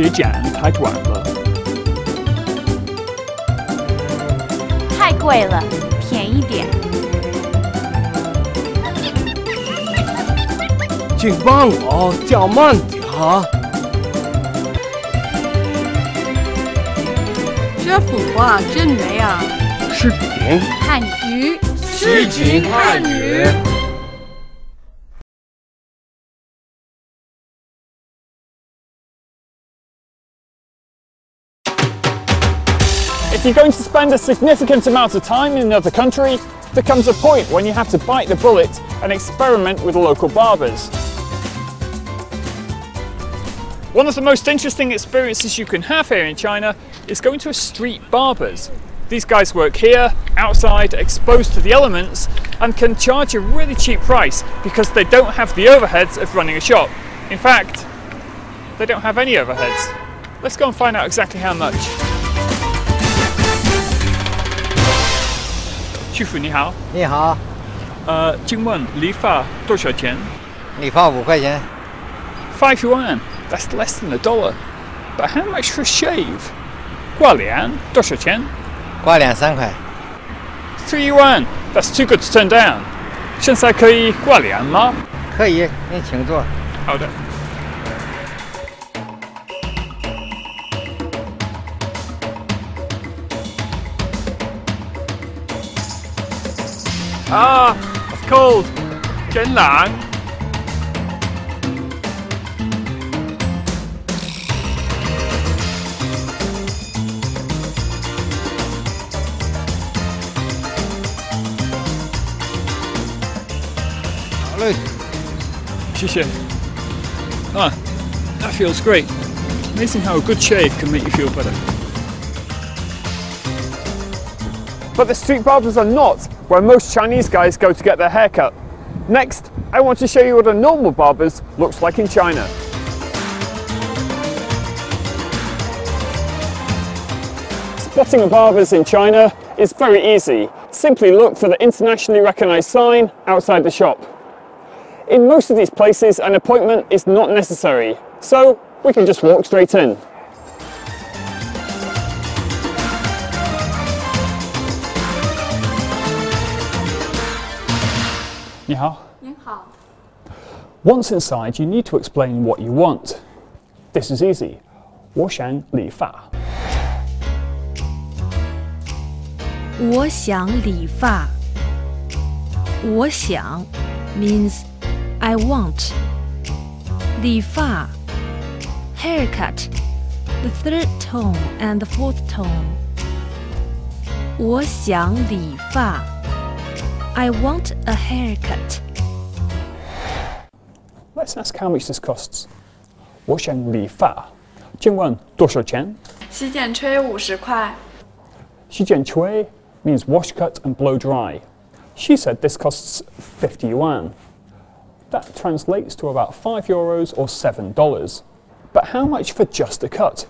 别剪太短了。太贵了，便宜点。请帮我叫慢点啊。这幅画真美啊！视频汉语诗情汉语。If you're going to spend a significant amount of time in another country, there comes a point when you have to bite the bullet and experiment with local barbers. One of the most interesting experiences you can have here in China is going to a street barber's. These guys work here, outside, exposed to the elements, and can charge a really cheap price because they don't have the overheads of running a shop. In fact, they don't have any overheads. Let's go and find out exactly how much. 师傅你好，你好，呃，请问理发多少钱理发五块钱，？Five yuan. That's less than a dollar. But how much for shave? 挂脸多少钱刮脸三块。？Three yuan. That's too good to turn down. 现在可以挂脸吗？可以，您请坐。好的。Ah, it's cold. Getting lang. Hello. Ah, that feels great. Amazing how a good shave can make you feel better. But the street barbers are not where most Chinese guys go to get their hair cut. Next, I want to show you what a normal barber's looks like in China. Spotting a barber's in China is very easy. Simply look for the internationally recognized sign outside the shop. In most of these places, an appointment is not necessary, so we can just walk straight in. Once inside, you need to explain what you want. This is easy. 我想理发。我想理发。我想 means I want. 理发 haircut, the third tone and the fourth tone. 我想理发。 I want a haircut. Let's ask how much this costs. 我想理发。请问多少钱？洗剪吹五十块，洗剪吹 means wash, cut, and blow dry. She said this costs 50 yuan. That translates to about 5 euros or $7. But how much for just a cut?